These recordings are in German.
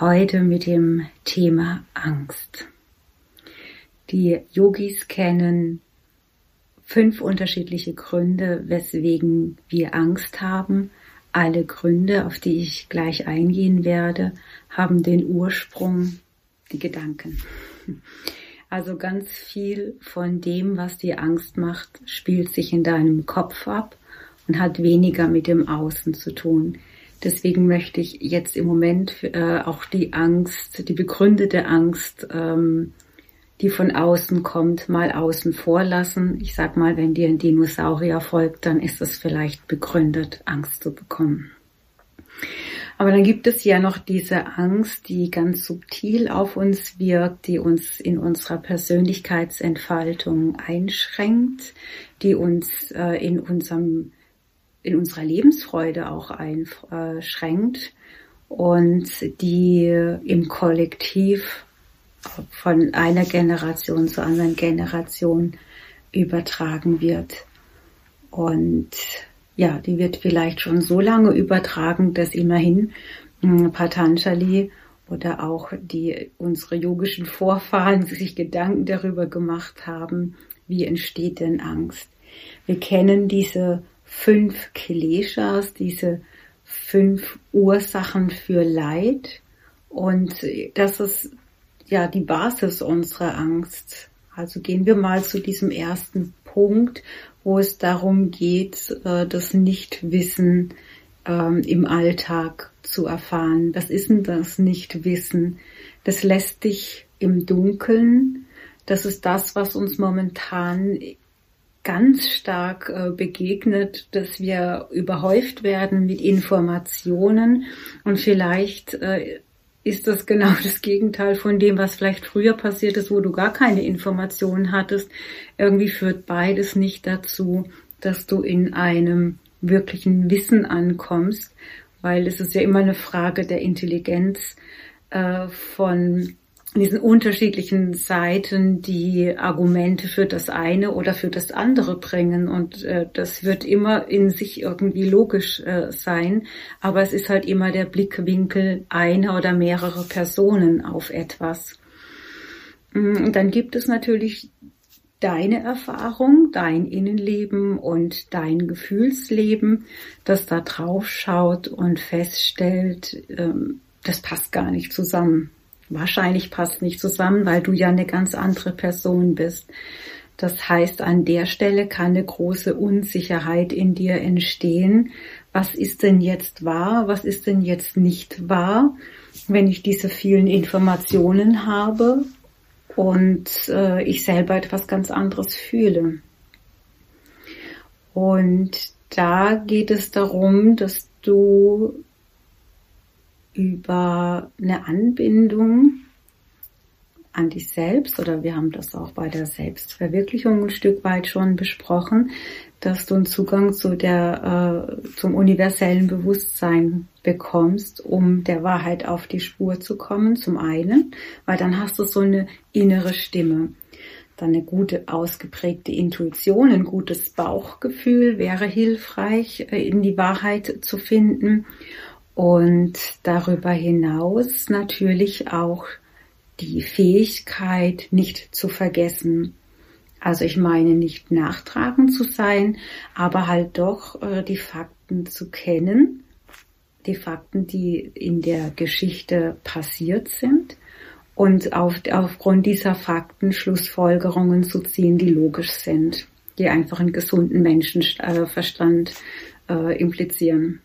Heute mit dem Thema Angst. Die Yogis kennen fünf unterschiedliche Gründe, weswegen wir Angst haben. Alle Gründe, auf die ich gleich eingehen werde, haben den Ursprung, die Gedanken. Also ganz viel von dem, was dir Angst macht, spielt sich in deinem Kopf ab und hat weniger mit dem Außen zu tun. Deswegen möchte ich jetzt im Moment äh, auch die Angst, die begründete Angst, ähm, die von außen kommt, mal außen vor lassen. Ich sag mal, wenn dir ein Dinosaurier folgt, dann ist es vielleicht begründet, Angst zu bekommen. Aber dann gibt es ja noch diese Angst, die ganz subtil auf uns wirkt, die uns in unserer Persönlichkeitsentfaltung einschränkt, die uns äh, in unserem in unserer Lebensfreude auch einschränkt und die im Kollektiv von einer Generation zur anderen Generation übertragen wird. Und ja, die wird vielleicht schon so lange übertragen, dass immerhin hm, Patanjali oder auch die unsere yogischen Vorfahren sich Gedanken darüber gemacht haben, wie entsteht denn Angst. Wir kennen diese fünf Kleshas, diese fünf Ursachen für Leid. Und das ist ja die Basis unserer Angst. Also gehen wir mal zu diesem ersten Punkt, wo es darum geht, äh, das Nichtwissen ähm, im Alltag zu erfahren. Was ist denn das Nichtwissen? Das lässt dich im Dunkeln. Das ist das, was uns momentan ganz stark äh, begegnet, dass wir überhäuft werden mit Informationen und vielleicht äh, ist das genau das Gegenteil von dem, was vielleicht früher passiert ist, wo du gar keine Informationen hattest. Irgendwie führt beides nicht dazu, dass du in einem wirklichen Wissen ankommst, weil es ist ja immer eine Frage der Intelligenz äh, von diesen unterschiedlichen Seiten die Argumente für das eine oder für das andere bringen. Und äh, das wird immer in sich irgendwie logisch äh, sein. Aber es ist halt immer der Blickwinkel einer oder mehrere Personen auf etwas. Mm, und dann gibt es natürlich deine Erfahrung, dein Innenleben und dein Gefühlsleben, das da drauf schaut und feststellt, ähm, das passt gar nicht zusammen wahrscheinlich passt nicht zusammen, weil du ja eine ganz andere Person bist. Das heißt, an der Stelle kann eine große Unsicherheit in dir entstehen. Was ist denn jetzt wahr? Was ist denn jetzt nicht wahr? Wenn ich diese vielen Informationen habe und äh, ich selber etwas ganz anderes fühle. Und da geht es darum, dass du über eine Anbindung an dich selbst oder wir haben das auch bei der Selbstverwirklichung ein Stück weit schon besprochen, dass du einen Zugang zu der äh, zum universellen Bewusstsein bekommst, um der Wahrheit auf die Spur zu kommen, zum einen, weil dann hast du so eine innere Stimme. Dann eine gute ausgeprägte Intuition, ein gutes Bauchgefühl wäre hilfreich, äh, in die Wahrheit zu finden. Und darüber hinaus natürlich auch die Fähigkeit, nicht zu vergessen. Also ich meine nicht nachtragend zu sein, aber halt doch äh, die Fakten zu kennen, die Fakten, die in der Geschichte passiert sind und auf, aufgrund dieser Fakten Schlussfolgerungen zu ziehen, die logisch sind, die einfach einen gesunden Menschenverstand äh, implizieren.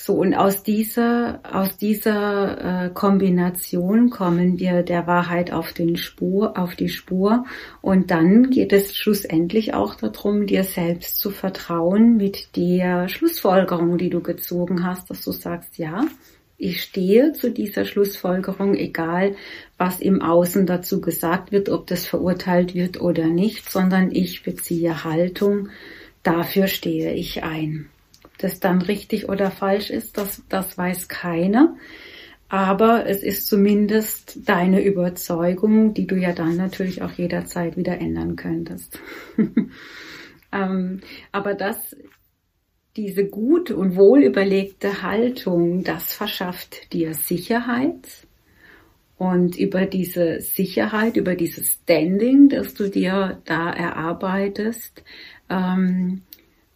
So, und aus dieser, aus dieser äh, Kombination kommen wir der Wahrheit auf den Spur, auf die Spur. Und dann geht es schlussendlich auch darum, dir selbst zu vertrauen mit der Schlussfolgerung, die du gezogen hast, dass du sagst, ja, Ich stehe zu dieser Schlussfolgerung, egal was im Außen dazu gesagt wird, ob das verurteilt wird oder nicht, sondern ich beziehe Haltung, dafür stehe ich ein. Das dann richtig oder falsch ist, das, das weiß keiner. Aber es ist zumindest deine Überzeugung, die du ja dann natürlich auch jederzeit wieder ändern könntest. ähm, aber das diese gut und wohl überlegte Haltung, das verschafft dir Sicherheit. Und über diese Sicherheit, über dieses Standing, das du dir da erarbeitest, ähm,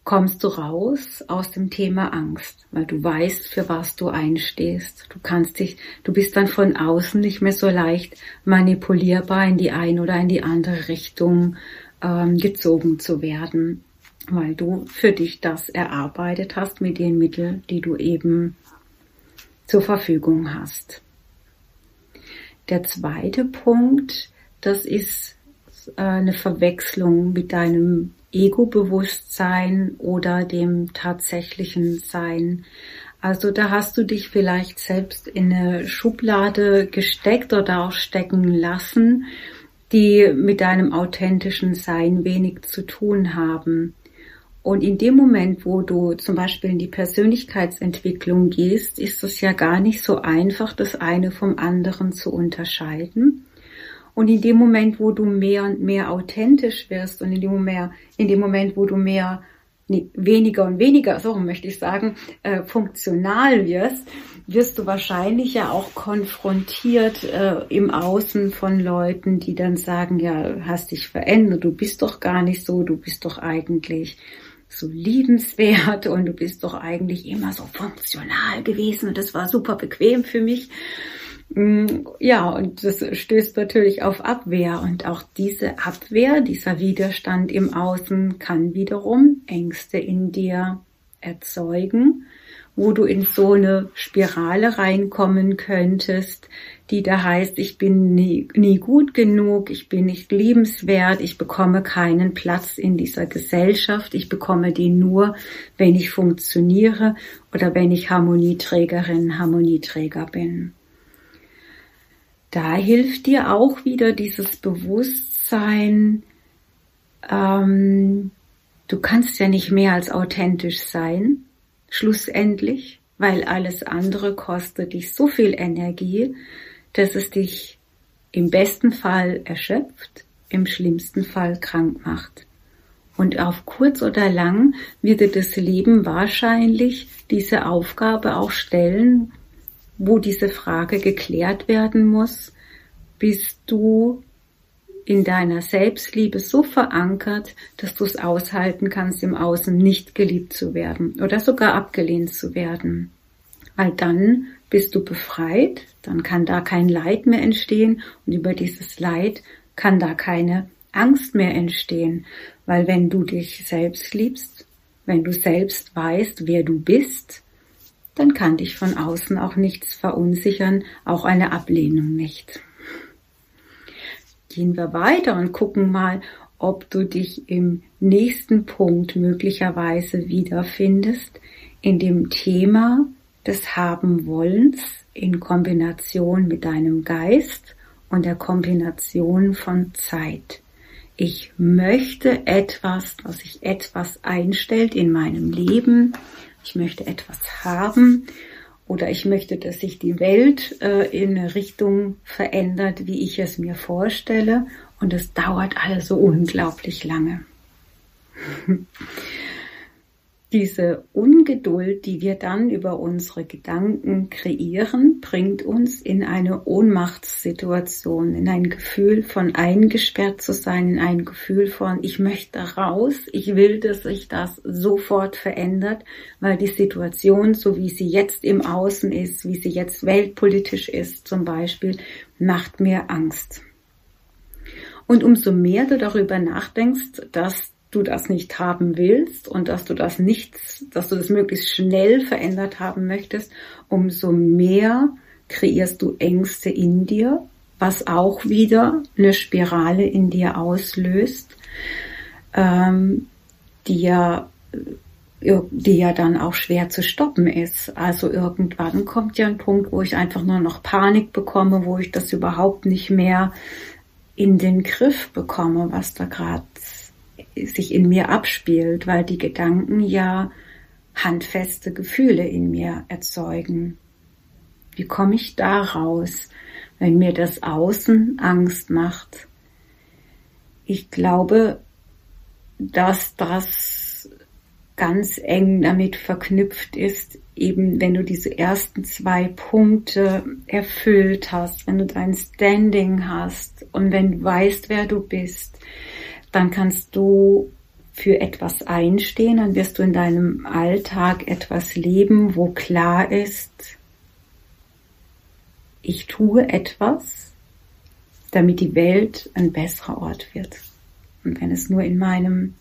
kommst du raus aus dem Thema Angst, weil du weißt, für was du einstehst. Du kannst dich, du bist dann von außen nicht mehr so leicht manipulierbar in die eine oder in die andere Richtung ähm, gezogen zu werden weil du für dich das erarbeitet hast mit den Mitteln, die du eben zur Verfügung hast. Der zweite Punkt, das ist äh, eine Verwechslung mit deinem Ego-Bewusstsein oder dem tatsächlichen Sein. Also da hast du dich vielleicht selbst in eine Schublade gesteckt oder auch stecken lassen, die mit deinem authentischen Sein wenig zu tun haben. Und in dem Moment, wo du zum Beispiel in die Persönlichkeitsentwicklung gehst, ist es ja gar nicht so einfach, das eine vom anderen zu unterscheiden. Und in dem Moment, wo du mehr und mehr authentisch wirst und in dem Moment, in dem Moment wo du mehr nee, weniger und weniger, so möchte ich sagen, äh, funktional wirst, wirst du wahrscheinlich ja auch konfrontiert äh, im Außen von Leuten, die dann sagen, ja, hast dich verändert, du bist doch gar nicht so, du bist doch eigentlich so liebenswert und du bist doch eigentlich immer so funktional gewesen und das war super bequem für mich. Mm, ja, und das stößt natürlich auf Abwehr und auch diese Abwehr, dieser Widerstand im Außen kann wiederum Ängste in dir erzeugen wo du in so eine Spirale reinkommen könntest, die da heißt, ich bin nie, nie gut genug, ich bin nicht liebenswert, ich bekomme keinen Platz in dieser Gesellschaft, ich bekomme den nur, wenn ich funktioniere oder wenn ich Harmonieträgerin, Harmonieträger bin. Da hilft dir auch wieder dieses Bewusstsein, ähm, du kannst ja nicht mehr als authentisch sein, schlussendlich, weil alles andere kostet dich so viel Energie, dass es dich im besten Fall erschöpft, im schlimmsten Fall krank macht. Und auf kurz oder lang wird dir das Leben wahrscheinlich diese Aufgabe auch stellen, wo diese Frage geklärt werden muss, bist du in deiner Selbstliebe so verankert, dass du es aushalten kannst, im Außen nicht geliebt zu werden oder sogar abgelehnt zu werden. Weil dann bist du befreit, dann kann da kein Leid mehr entstehen und über dieses Leid kann da keine Angst mehr entstehen, weil wenn du dich selbst liebst, wenn du selbst weißt, wer du bist, dann kann dich von außen auch nichts verunsichern, auch eine Ablehnung nicht gehen wir weiter und gucken mal, ob du dich im nächsten Punkt möglicherweise wiederfindest in dem Thema des Haben-Wollens in Kombination mit deinem Geist und der Kombination von Zeit. Ich möchte etwas, dass sich etwas einstellt in meinem Leben. Ich möchte etwas haben oder ich möchte, dass sich die Welt äh, in eine Richtung verändert, wie ich es mir vorstelle. Und es dauert alles so unglaublich lange. Diese Ungeduld, die wir dann über unsere Gedanken kreieren, bringt uns in eine Ohnmachtssituation, in ein Gefühl von eingesperrt zu sein, in ein Gefühl von, ich möchte raus, ich will, dass sich das sofort verändert, weil die Situation, so wie sie jetzt im Außen ist, wie sie jetzt weltpolitisch ist zum Beispiel, macht mir Angst. Und umso mehr du darüber nachdenkst, dass du das nicht haben willst und dass du das nicht, dass du das möglichst schnell verändert haben möchtest, umso mehr kreierst du Ängste in dir, was auch wieder eine Spirale in dir auslöst, ähm, die ja die ja dann auch schwer zu stoppen ist. Also irgendwann kommt ja ein Punkt, wo ich einfach nur noch Panik bekomme, wo ich das überhaupt nicht mehr in den Griff bekomme, was da gerade sich in mir abspielt, weil die Gedanken ja handfeste Gefühle in mir erzeugen. Wie komme ich da raus, wenn mir das Außen Angst macht? Ich glaube, dass das ganz eng damit verknüpft ist, eben wenn du diese ersten zwei Punkte erfüllt hast, wenn du dein Standing hast und wenn du weißt, wer du bist, dann kannst du für etwas einstehen, dann wirst du in deinem Alltag etwas leben, wo klar ist, ich tue etwas, damit die Welt ein besserer Ort wird. Und wenn es nur in meinem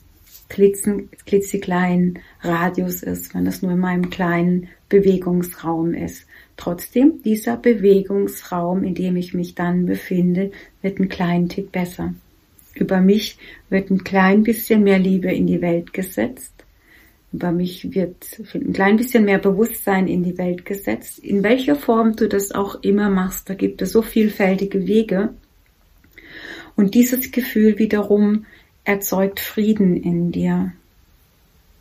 klitzekleinen Radius ist, wenn es nur in meinem kleinen Bewegungsraum ist. Trotzdem, dieser Bewegungsraum, in dem ich mich dann befinde, wird ein kleinen Tick besser. Über mich wird ein klein bisschen mehr Liebe in die Welt gesetzt. Über mich wird ein klein bisschen mehr Bewusstsein in die Welt gesetzt. In welcher Form du das auch immer machst, da gibt es so vielfältige Wege. Und dieses Gefühl wiederum erzeugt Frieden in dir,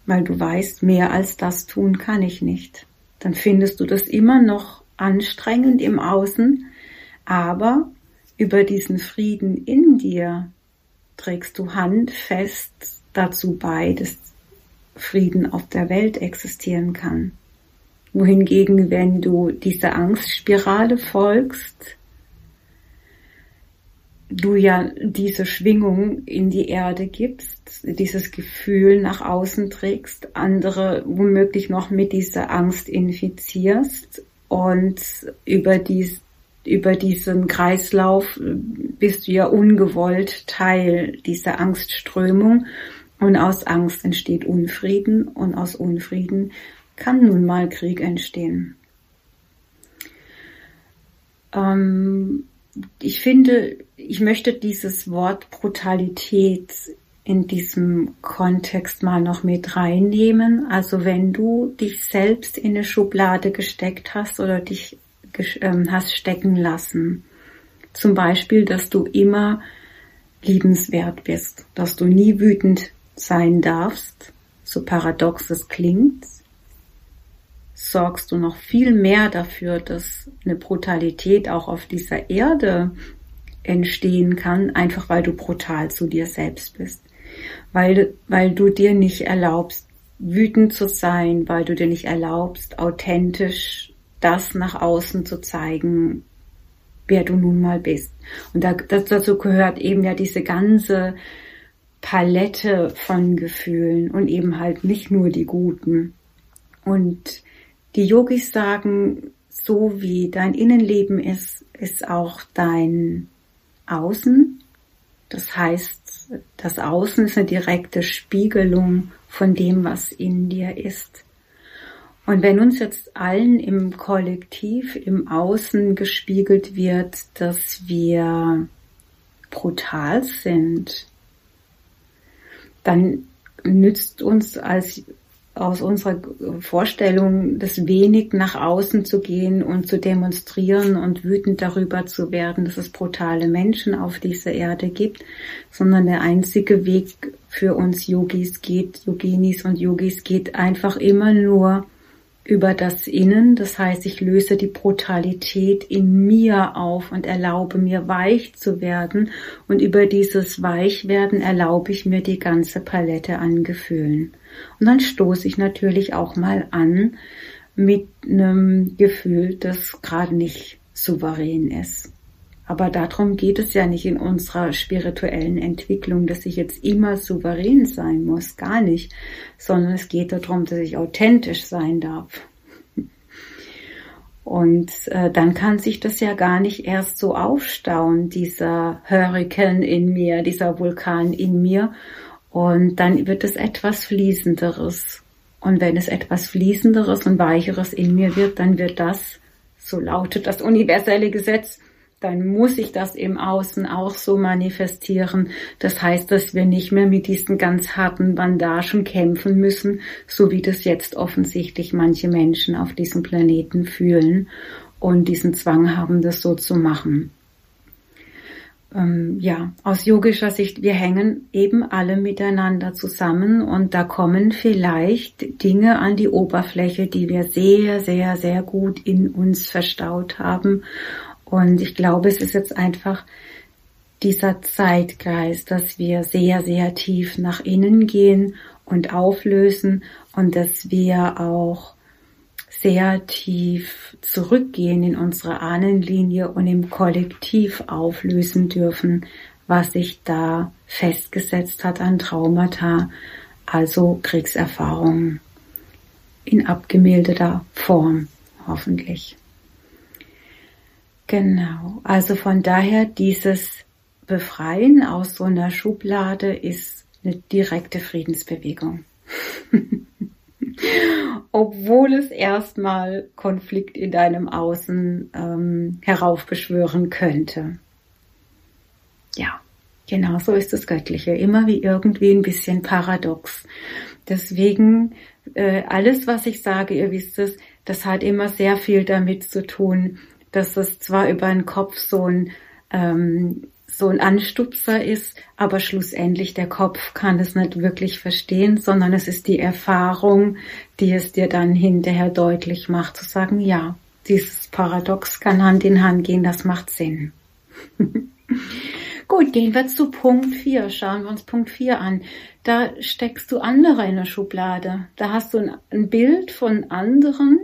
weil du weißt, mehr als das tun kann ich nicht. Dann findest du das immer noch anstrengend im Außen, aber über diesen Frieden in dir trägst du handfest dazu bei, dass Frieden auf der Welt existieren kann. Wohingegen, wenn du dieser Angstspirale folgst, du ja diese Schwingung in die Erde gibst, dieses Gefühl nach außen trägst, andere womöglich noch mit dieser Angst infizierst und über dies, über diesen Kreislauf bist du ja ungewollt Teil dieser Angstströmung und aus Angst entsteht Unfrieden und aus Unfrieden kann nun mal Krieg entstehen. Ähm, ich finde, ich möchte dieses Wort Brutalität in diesem Kontext mal noch mit reinnehmen. Also wenn du dich selbst in eine Schublade gesteckt hast oder dich hast stecken lassen, zum Beispiel, dass du immer liebenswert bist, dass du nie wütend sein darfst, so paradox es klingt, sorgst du noch viel mehr dafür, dass eine Brutalität auch auf dieser Erde entstehen kann, einfach weil du brutal zu dir selbst bist. Weil, weil du dir nicht erlaubst, wütend zu sein, weil du dir nicht erlaubst, authentisch das nach außen zu zeigen, wer du nun mal bist. Und da, das, dazu gehört eben ja diese ganze Palette von Gefühlen und eben halt nicht nur die guten. Und die Yogis sagen, so wie dein Innenleben ist, ist auch dein Außen. Das heißt, das Außen ist eine direkte Spiegelung von dem, was in dir ist. Und wenn uns jetzt allen im Kollektiv, im Außen gespiegelt wird, dass wir brutal sind, dann nützt uns als aus unserer Vorstellung, das wenig nach außen zu gehen und zu demonstrieren und wütend darüber zu werden, dass es brutale Menschen auf dieser Erde gibt, sondern der einzige Weg für uns Yogis geht, Yoginis und Yogis geht einfach immer nur über das Innen. Das heißt, ich löse die Brutalität in mir auf und erlaube mir weich zu werden. Und über dieses Weichwerden erlaube ich mir die ganze Palette an Gefühlen. Und dann stoße ich natürlich auch mal an mit einem Gefühl, das gerade nicht souverän ist. Aber darum geht es ja nicht in unserer spirituellen Entwicklung, dass ich jetzt immer souverän sein muss, gar nicht, sondern es geht darum, dass ich authentisch sein darf. Und äh, dann kann sich das ja gar nicht erst so aufstauen, dieser Hurrikan in mir, dieser Vulkan in mir. Und dann wird es etwas Fließenderes. Und wenn es etwas Fließenderes und Weicheres in mir wird, dann wird das, so lautet das universelle Gesetz, dann muss sich das im Außen auch so manifestieren. Das heißt, dass wir nicht mehr mit diesen ganz harten Bandagen kämpfen müssen, so wie das jetzt offensichtlich manche Menschen auf diesem Planeten fühlen und diesen Zwang haben, das so zu machen. Ähm, ja, aus yogischer Sicht, wir hängen eben alle miteinander zusammen und da kommen vielleicht Dinge an die Oberfläche, die wir sehr, sehr, sehr gut in uns verstaut haben und ich glaube, es ist jetzt einfach dieser Zeitgeist, dass wir sehr, sehr tief nach innen gehen und auflösen und dass wir auch sehr tief zurückgehen in unsere Ahnenlinie und im Kollektiv auflösen dürfen, was sich da festgesetzt hat an Traumata, also Kriegserfahrungen in abgemilderter Form, hoffentlich. Genau, also von daher dieses Befreien aus so einer Schublade ist eine direkte Friedensbewegung. Obwohl es erstmal Konflikt in deinem Außen ähm, heraufbeschwören könnte. Ja, genau so ist das Göttliche. Immer wie irgendwie ein bisschen paradox. Deswegen, äh, alles, was ich sage, ihr wisst es, das hat immer sehr viel damit zu tun, dass es zwar über den Kopf so ein, ähm, so ein Anstupser ist, aber schlussendlich der Kopf kann es nicht wirklich verstehen, sondern es ist die Erfahrung, die es dir dann hinterher deutlich macht, zu sagen, ja, dieses Paradox kann Hand in Hand gehen, das macht Sinn. Gut, gehen wir zu Punkt 4. Schauen wir uns Punkt 4 an. Da steckst du andere in der Schublade. Da hast du ein, ein Bild von anderen,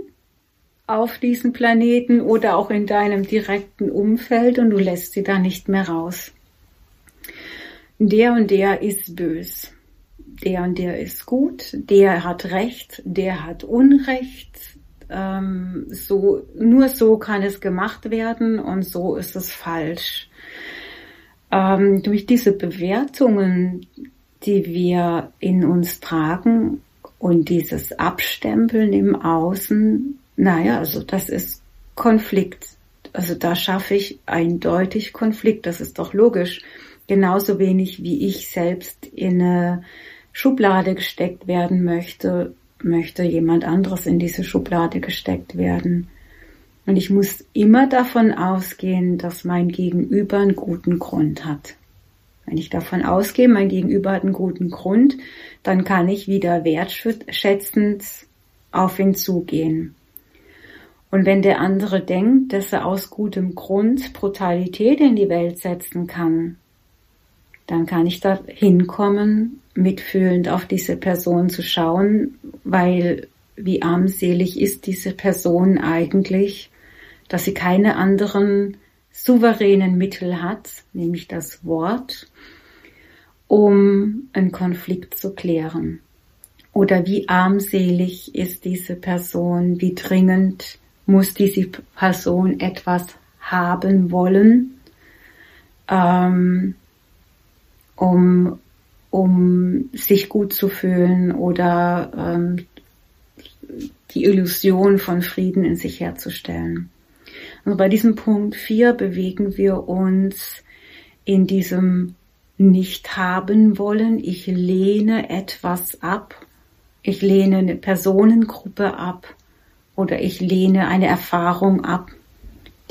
auf diesem Planeten oder auch in deinem direkten Umfeld und du lässt sie da nicht mehr raus. Der und der ist bös. Der und der ist gut. Der hat Recht. Der hat Unrecht. Ähm, so, nur so kann es gemacht werden und so ist es falsch. Ähm, durch diese Bewertungen, die wir in uns tragen und dieses Abstempeln im Außen, naja, also das ist Konflikt. Also da schaffe ich eindeutig Konflikt. Das ist doch logisch. Genauso wenig wie ich selbst in eine Schublade gesteckt werden möchte, möchte jemand anderes in diese Schublade gesteckt werden. Und ich muss immer davon ausgehen, dass mein Gegenüber einen guten Grund hat. Wenn ich davon ausgehe, mein Gegenüber hat einen guten Grund, dann kann ich wieder wertschätzend auf ihn zugehen. Und wenn der andere denkt, dass er aus gutem Grund Brutalität in die Welt setzen kann, dann kann ich da hinkommen, mitfühlend auf diese Person zu schauen, weil wie armselig ist diese Person eigentlich, dass sie keine anderen souveränen Mittel hat, nämlich das Wort, um einen Konflikt zu klären. Oder wie armselig ist diese Person, wie dringend muss diese Person etwas haben wollen, ähm, um, um sich gut zu fühlen oder ähm, die Illusion von Frieden in sich herzustellen. Also bei diesem Punkt 4 bewegen wir uns in diesem nicht haben wollen. Ich lehne etwas ab. Ich lehne eine Personengruppe ab oder ich lehne eine Erfahrung ab,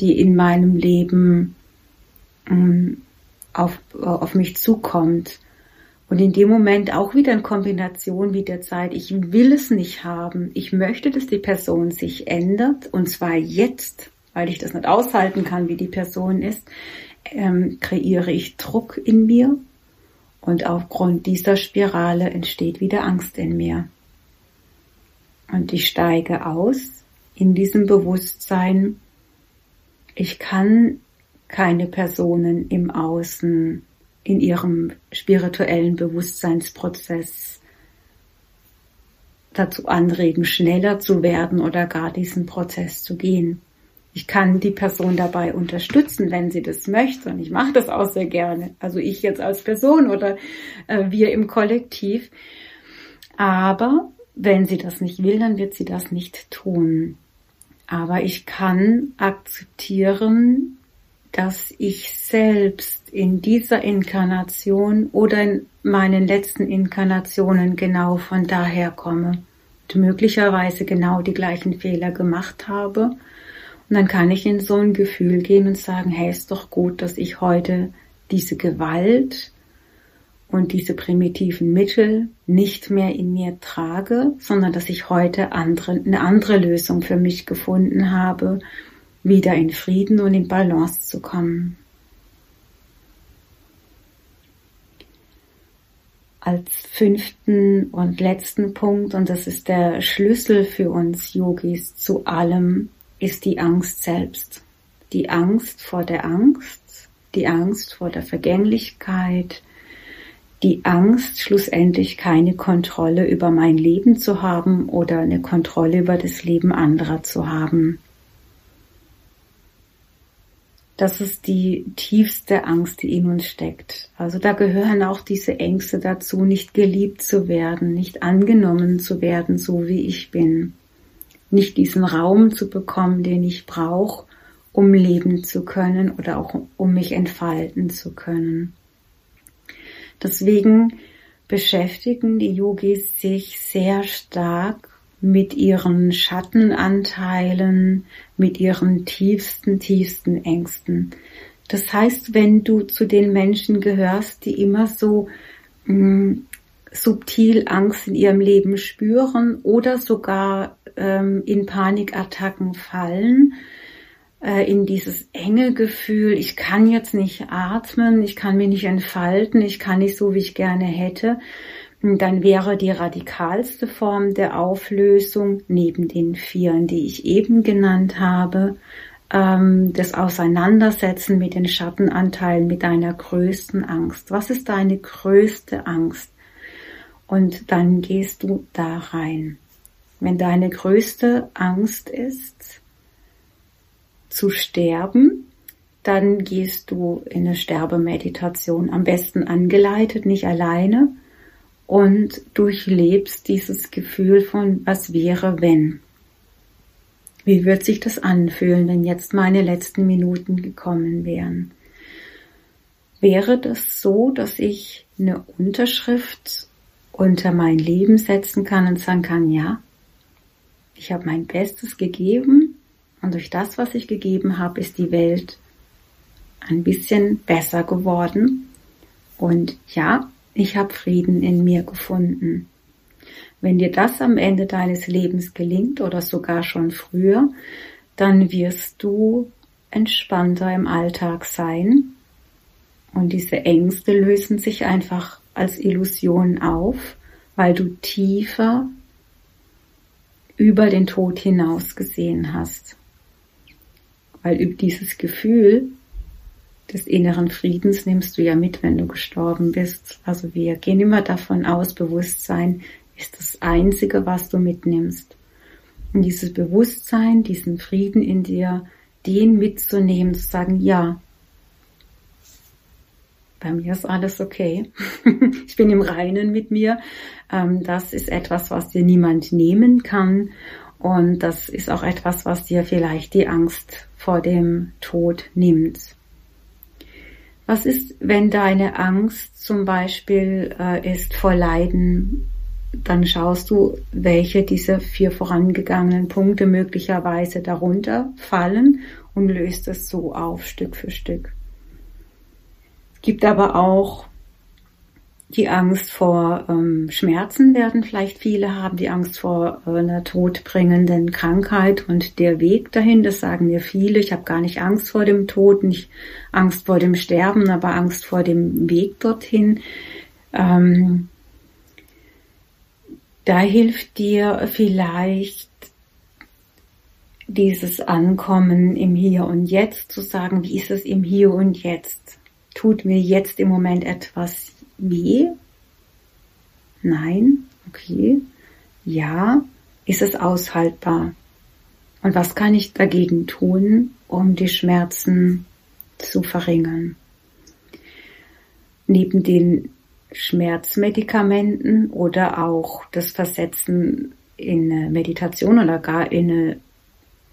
die in meinem Leben ähm, auf, auf mich zukommt. Und in dem Moment auch wieder in Kombination mit der Zeit, ich will es nicht haben. Ich möchte, dass die Person sich ändert und zwar jetzt, weil ich das nicht aushalten kann, wie die Person ist, ähm, kreiere ich Druck in mir und aufgrund dieser Spirale entsteht wieder Angst in mir. Und ich steige aus in diesem Bewusstsein, ich kann keine Personen im Außen in ihrem spirituellen Bewusstseinsprozess dazu anregen, schneller zu werden oder gar diesen Prozess zu gehen. Ich kann die Person dabei unterstützen, wenn sie das möchte. Und ich mache das auch sehr gerne. Also ich jetzt als Person oder äh, wir im Kollektiv. Aber wenn sie das nicht will, dann wird sie das nicht tun. Aber ich kann akzeptieren, dass ich selbst in dieser Inkarnation oder in meinen letzten Inkarnationen genau von daher komme und möglicherweise genau die gleichen Fehler gemacht habe. Und dann kann ich in so ein Gefühl gehen und sagen, hey, ist doch gut, dass ich heute diese Gewalt und diese primitiven Mittel nicht mehr in mir trage, sondern dass ich heute andere, eine andere Lösung für mich gefunden habe, wieder in Frieden und in Balance zu kommen. Als fünften und letzten Punkt, und das ist der Schlüssel für uns Yogis zu allem, ist die Angst selbst. Die Angst vor der Angst, die Angst vor der Vergänglichkeit, die Angst, schlussendlich keine Kontrolle über mein Leben zu haben oder eine Kontrolle über das Leben anderer zu haben. Das ist die tiefste Angst, die in uns steckt. Also da gehören auch diese Ängste dazu, nicht geliebt zu werden, nicht angenommen zu werden, so wie ich bin. Nicht diesen Raum zu bekommen, den ich brauche, um leben zu können oder auch um mich entfalten zu können. Deswegen beschäftigen die Yogis sich sehr stark mit ihren Schattenanteilen, mit ihren tiefsten, tiefsten Ängsten. Das heißt, wenn du zu den Menschen gehörst, die immer so mh, hm, subtil Angst in ihrem Leben spüren oder sogar ähm, in Panikattacken fallen, in dieses enge Gefühl, ich kann jetzt nicht atmen, ich kann mich nicht entfalten, ich kann nicht so, wie ich gerne hätte, dann wäre die radikalste Form der Auflösung neben den Vieren, die ich eben genannt habe, ähm, das Auseinandersetzen mit den Schattenanteilen, mit deiner größten Angst. Was ist deine größte Angst? Und dann gehst du da rein. Wenn deine größte Angst ist, zu sterben, dann gehst du in eine Sterbemeditation, am besten angeleitet, nicht alleine, und durchlebst dieses Gefühl von, was wäre, wenn. Wie wird sich das anfühlen, wenn jetzt meine letzten Minuten gekommen wären? Wäre das so, dass ich eine Unterschrift unter mein Leben setzen kann und sagen kann, ja, ich habe mein Bestes gegeben, und durch das, was ich gegeben habe, ist die Welt ein bisschen besser geworden. Und ja, ich habe Frieden in mir gefunden. Wenn dir das am Ende deines Lebens gelingt oder sogar schon früher, dann wirst du entspannter im Alltag sein und diese Ängste lösen sich einfach als Illusion auf, weil du tiefer über den Tod hinaus gesehen hast weil über dieses Gefühl des inneren Friedens nimmst du ja mit, wenn du gestorben bist. Also wir gehen immer davon aus, Bewusstsein ist das Einzige, was du mitnimmst. Und dieses Bewusstsein, diesen Frieden in dir, den mitzunehmen, zu sagen, ja, bei mir ist alles okay. ich bin im Reinen mit mir. Ähm, das ist etwas, was dir niemand nehmen kann. Und das ist auch etwas, was dir vielleicht die Angst vor dem Tod nimmt. Was ist, wenn deine Angst zum Beispiel äh, ist vor Leiden? Dann schaust du, welche dieser vier vorangegangenen Punkte möglicherweise darunter fallen und löst es so auf Stück für Stück. Es gibt aber auch die Angst vor ähm, Schmerzen werden vielleicht viele haben, die Angst vor äh, einer todbringenden Krankheit und der Weg dahin, das sagen mir viele. Ich habe gar nicht Angst vor dem Tod, nicht Angst vor dem Sterben, aber Angst vor dem Weg dorthin. Ähm, da hilft dir vielleicht dieses Ankommen im Hier und Jetzt zu sagen, wie ist es im Hier und Jetzt? Tut mir jetzt im Moment etwas weh? Nein? Okay. Ja? Ist es aushaltbar? Und was kann ich dagegen tun, um die Schmerzen zu verringern? Neben den Schmerzmedikamenten oder auch das Versetzen in eine Meditation oder gar in eine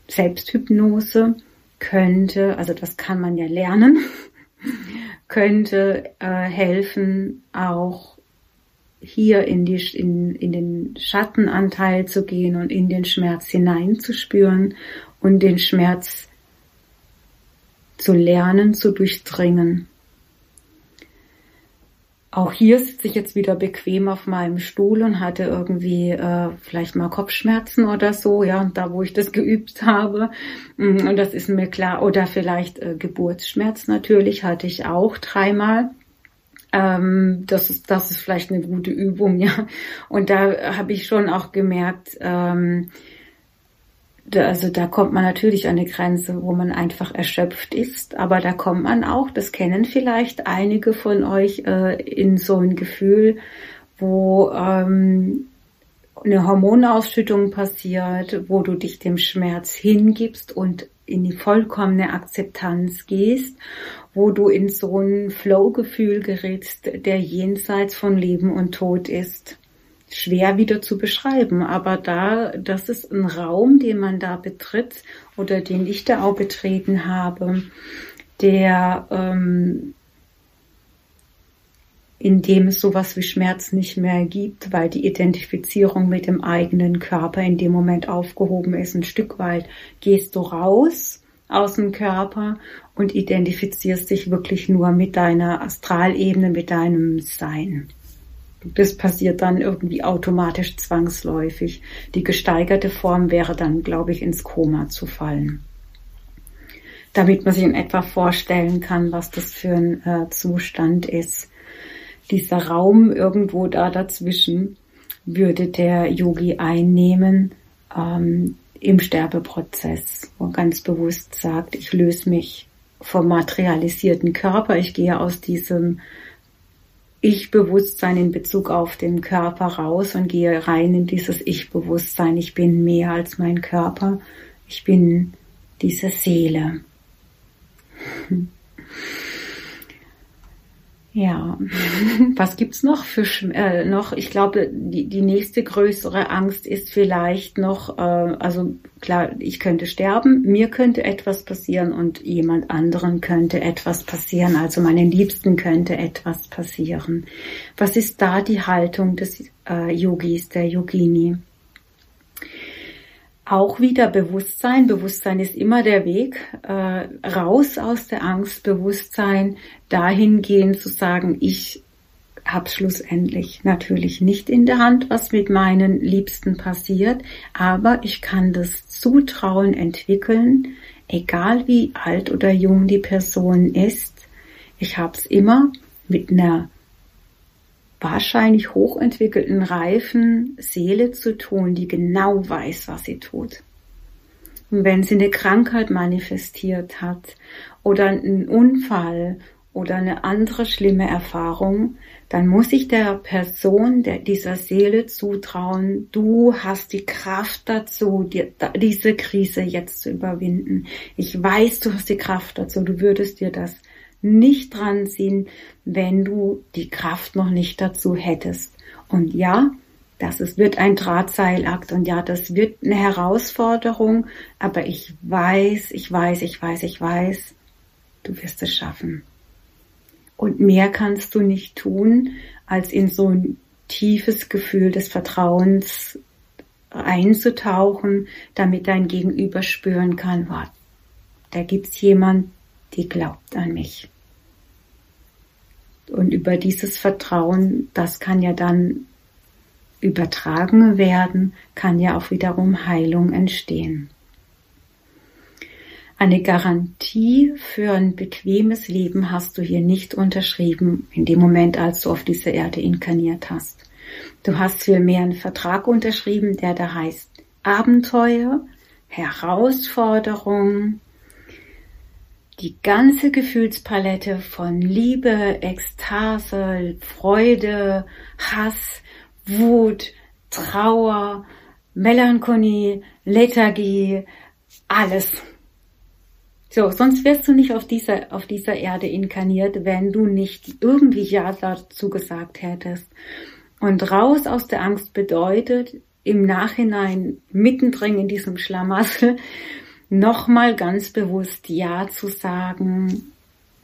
Selbsthypnose könnte, also das kann man ja lernen, könnte äh, helfen, auch hier in, die, in, in den Schattenanteil zu gehen und in den Schmerz hineinzuspüren und den Schmerz zu lernen, zu durchdringen. Auch hier sitze ich jetzt wieder bequem auf meinem Stuhl und hatte irgendwie äh, vielleicht mal Kopfschmerzen oder so, ja, da wo ich das geübt habe. Mm, und das ist mir klar. Oder vielleicht äh, Geburtsschmerz natürlich hatte ich auch dreimal. Ähm, das ist das ist vielleicht eine gute Übung, ja. Und da habe ich schon auch gemerkt, ähm, also da kommt man natürlich an eine Grenze, wo man einfach erschöpft ist, aber da kommt man auch, das kennen vielleicht einige von euch, äh, in so ein Gefühl, wo ähm, eine Hormonausschüttung passiert, wo du dich dem Schmerz hingibst und in die vollkommene Akzeptanz gehst, wo du in so ein Flow-Gefühl gerätst, der jenseits von Leben und Tod ist schwer wieder zu beschreiben, aber da, das ist ein Raum, den man da betritt oder den ich da auch betreten habe, der ähm, in dem es sowas wie Schmerz nicht mehr gibt, weil die Identifizierung mit dem eigenen Körper in dem Moment aufgehoben ist. Ein Stück weit gehst du raus aus dem Körper und identifizierst dich wirklich nur mit deiner Astralebene, mit deinem Sein. Das passiert dann irgendwie automatisch zwangsläufig. Die gesteigerte Form wäre dann, glaube ich, ins Koma zu fallen. Damit man sich in etwa vorstellen kann, was das für ein äh, Zustand ist. Dieser Raum irgendwo da dazwischen würde der Yogi einnehmen ähm, im Sterbeprozess, wo er ganz bewusst sagt, ich löse mich vom materialisierten Körper, ich gehe aus diesem ich-Bewusstsein in Bezug auf den Körper raus und gehe rein in dieses Ich-Bewusstsein. Ich bin mehr als mein Körper. Ich bin diese Seele. Ja, was gibt's noch für äh, noch? Ich glaube, die, die nächste größere Angst ist vielleicht noch, äh, also klar, ich könnte sterben, mir könnte etwas passieren und jemand anderen könnte etwas passieren, also meinen Liebsten könnte etwas passieren. Was ist da die Haltung des äh, Yogis, der Yogini? Auch wieder Bewusstsein. Bewusstsein ist immer der Weg äh, raus aus der Angst. Bewusstsein dahingehend zu sagen, ich habe schlussendlich natürlich nicht in der Hand, was mit meinen Liebsten passiert, aber ich kann das Zutrauen entwickeln, egal wie alt oder jung die Person ist. Ich habe es immer mit einer wahrscheinlich hochentwickelten, reifen Seele zu tun, die genau weiß, was sie tut. Und wenn sie eine Krankheit manifestiert hat oder einen Unfall oder eine andere schlimme Erfahrung, dann muss ich der Person, der, dieser Seele zutrauen, du hast die Kraft dazu, die, diese Krise jetzt zu überwinden. Ich weiß, du hast die Kraft dazu, du würdest dir das nicht dran ziehen, wenn du die Kraft noch nicht dazu hättest. Und ja, das ist, wird ein Drahtseilakt und ja, das wird eine Herausforderung, aber ich weiß, ich weiß, ich weiß, ich weiß, du wirst es schaffen. Und mehr kannst du nicht tun, als in so ein tiefes Gefühl des Vertrauens einzutauchen, damit dein Gegenüber spüren kann, wow, da gibt's jemand, die glaubt an mich. Und über dieses Vertrauen, das kann ja dann übertragen werden, kann ja auch wiederum Heilung entstehen. Eine Garantie für ein bequemes Leben hast du hier nicht unterschrieben in dem Moment, als du auf dieser Erde inkarniert hast. Du hast vielmehr einen Vertrag unterschrieben, der da heißt Abenteuer, Herausforderung, die ganze Gefühlspalette von Liebe, Ekstase, Freude, Hass, Wut, Trauer, Melancholie, Lethargie, alles. So, sonst wärst du nicht auf dieser, auf dieser Erde inkarniert, wenn du nicht irgendwie Ja dazu gesagt hättest. Und raus aus der Angst bedeutet, im Nachhinein mittendrin in diesem Schlamassel nochmal ganz bewusst Ja zu sagen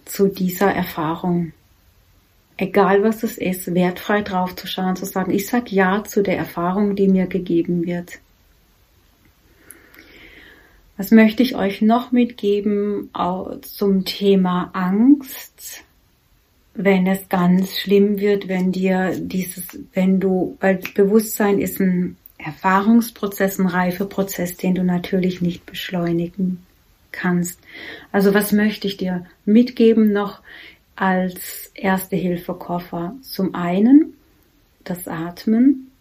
zu dieser Erfahrung. Egal was es ist, wertfrei drauf zu schauen, zu sagen, ich sag Ja zu der Erfahrung, die mir gegeben wird. Was möchte ich euch noch mitgeben zum Thema Angst? Wenn es ganz schlimm wird, wenn dir dieses, wenn du, weil Bewusstsein ist ein Erfahrungsprozess, ein Reifeprozess, den du natürlich nicht beschleunigen kannst. Also was möchte ich dir mitgeben noch als erste Hilfe Koffer? Zum einen das Atmen,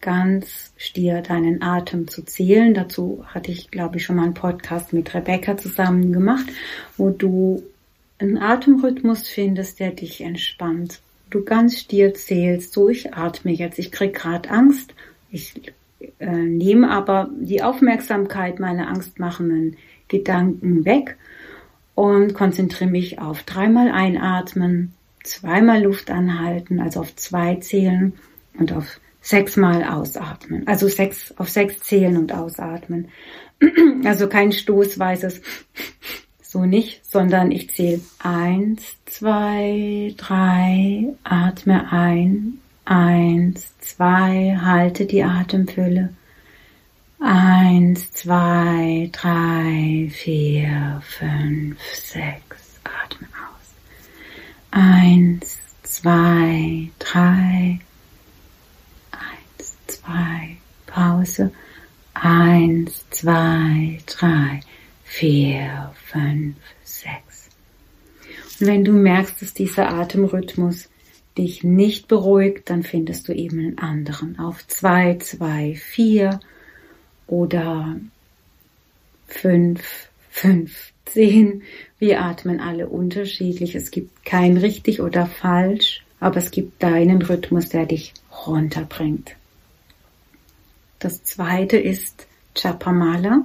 ganz stier deinen Atem zu zählen. Dazu hatte ich, glaube ich, schon mal einen Podcast mit Rebecca zusammen gemacht, wo du einen Atemrhythmus findest, der dich entspannt. Du ganz stier zählst, so ich atme jetzt, ich krieg gerade Angst ich äh, nehme aber die Aufmerksamkeit meiner angstmachenden Gedanken weg und konzentriere mich auf dreimal einatmen, zweimal Luft anhalten, also auf zwei zählen und auf sechsmal ausatmen. Also sechs, auf sechs zählen und ausatmen. Also kein stoßweises so nicht, sondern ich zähle eins, zwei, drei, atme ein, Eins, zwei, halte die Atemfülle. Eins, zwei, drei, vier, fünf, sechs. Atme aus. Eins, zwei, drei. Eins, zwei, Pause. Eins, zwei, drei, vier, fünf, sechs. Und wenn du merkst, dass dieser Atemrhythmus dich nicht beruhigt, dann findest du eben einen anderen auf zwei, zwei, vier oder fünf, fünf, zehn. Wir atmen alle unterschiedlich. Es gibt kein richtig oder falsch, aber es gibt deinen Rhythmus, der dich runterbringt. Das zweite ist Chapamala.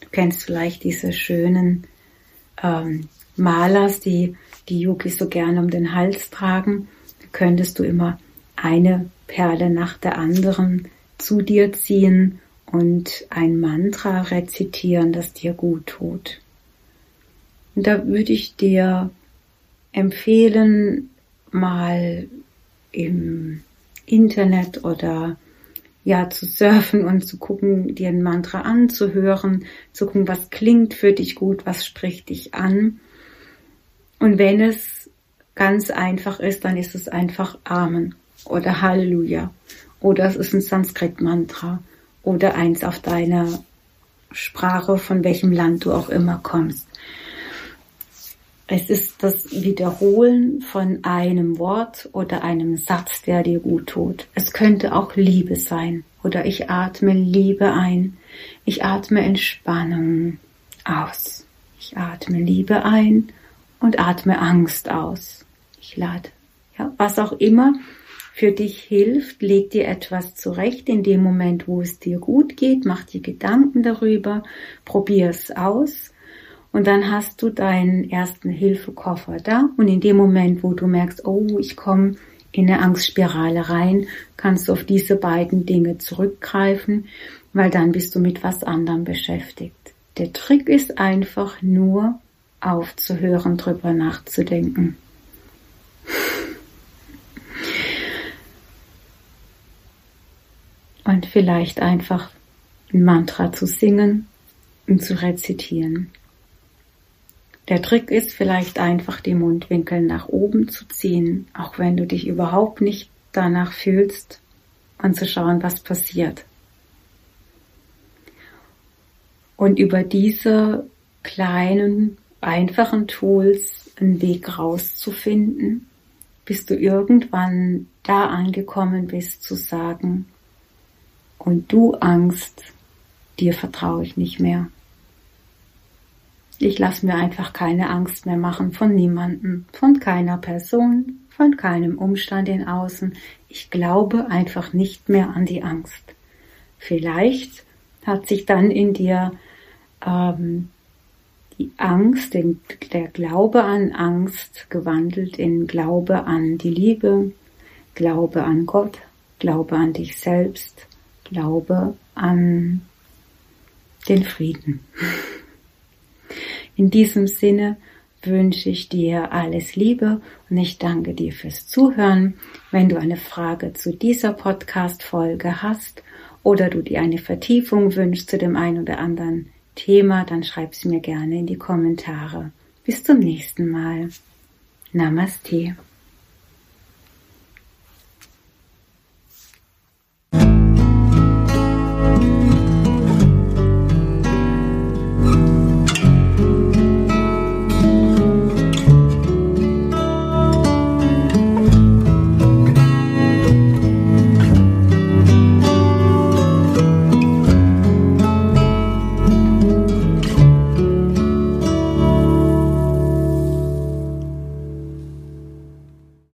Du kennst vielleicht diese schönen ähm, Malas, die die Yogis so gerne um den Hals tragen könntest du immer eine Perle nach der anderen zu dir ziehen und ein Mantra rezitieren, das dir gut tut. Und da würde ich dir empfehlen, mal im Internet oder ja zu surfen und zu gucken, dir ein Mantra anzuhören, zu gucken, was klingt für dich gut, was spricht dich an. Und wenn es ganz einfach ist, dann ist es einfach Amen oder Halleluja oder es ist ein Sanskrit-Mantra oder eins auf deiner Sprache, von welchem Land du auch immer kommst. Es ist das Wiederholen von einem Wort oder einem Satz, der dir gut tut. Es könnte auch Liebe sein oder ich atme Liebe ein. Ich atme Entspannung aus. Ich atme Liebe ein und atme Angst aus ich lade. Ja, was auch immer für dich hilft, leg dir etwas zurecht in dem Moment, wo es dir gut geht, mach dir Gedanken darüber, probier es aus und dann hast du deinen ersten Hilfekoffer da und in dem Moment, wo du merkst, oh, ich komme in eine Angstspirale rein, kannst du auf diese beiden Dinge zurückgreifen, weil dann bist du mit was anderem beschäftigt. Der Trick ist einfach nur aufzuhören, drüber nachzudenken. Und vielleicht einfach ein Mantra zu singen und zu rezitieren. Der Trick ist vielleicht einfach die Mundwinkel nach oben zu ziehen, auch wenn du dich überhaupt nicht danach fühlst und zu schauen, was passiert. Und über diese kleinen, einfachen Tools einen Weg rauszufinden, bis du irgendwann da angekommen bist zu sagen, und du Angst, dir vertraue ich nicht mehr. Ich lasse mir einfach keine Angst mehr machen von niemandem, von keiner Person, von keinem Umstand in außen. Ich glaube einfach nicht mehr an die Angst. Vielleicht hat sich dann in dir ähm, die Angst, den, der Glaube an Angst gewandelt in Glaube an die Liebe, Glaube an Gott, Glaube an dich selbst, Glaube an den Frieden. In diesem Sinne wünsche ich dir alles Liebe und ich danke dir fürs Zuhören. Wenn du eine Frage zu dieser Podcast-Folge hast oder du dir eine Vertiefung wünschst zu dem einen oder anderen Thema, dann schreib es mir gerne in die Kommentare. Bis zum nächsten Mal. Namaste.